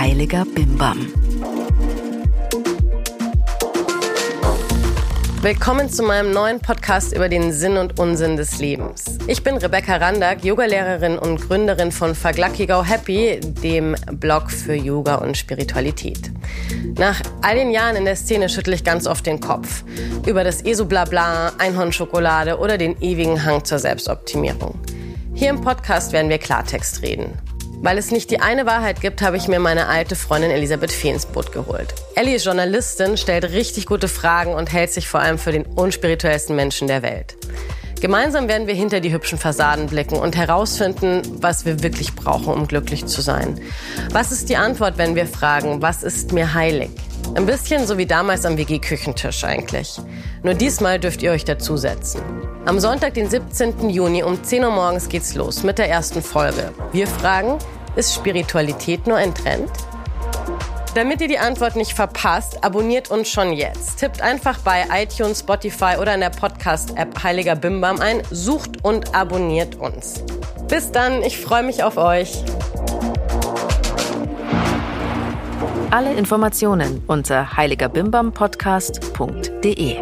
Heiliger Bimbam. Willkommen zu meinem neuen Podcast über den Sinn und Unsinn des Lebens. Ich bin Rebecca Randack, Yogalehrerin und Gründerin von Verglucky Go Happy, dem Blog für Yoga und Spiritualität. Nach all den Jahren in der Szene schüttle ich ganz oft den Kopf über das ESO-Blabla, Einhornschokolade oder den ewigen Hang zur Selbstoptimierung. Hier im Podcast werden wir Klartext reden. Weil es nicht die eine Wahrheit gibt, habe ich mir meine alte Freundin Elisabeth Fee ins Boot geholt. Ellie ist Journalistin, stellt richtig gute Fragen und hält sich vor allem für den unspirituellsten Menschen der Welt. Gemeinsam werden wir hinter die hübschen Fassaden blicken und herausfinden, was wir wirklich brauchen, um glücklich zu sein. Was ist die Antwort, wenn wir fragen, was ist mir heilig? Ein bisschen so wie damals am WG-Küchentisch eigentlich. Nur diesmal dürft ihr euch dazusetzen. Am Sonntag, den 17. Juni um 10 Uhr morgens geht's los mit der ersten Folge. Wir fragen, ist Spiritualität nur ein Trend? Damit ihr die Antwort nicht verpasst, abonniert uns schon jetzt. Tippt einfach bei iTunes, Spotify oder in der Podcast-App Heiliger Bimbam ein, sucht und abonniert uns. Bis dann, ich freue mich auf euch. Alle Informationen unter heiligerbimbampodcast.de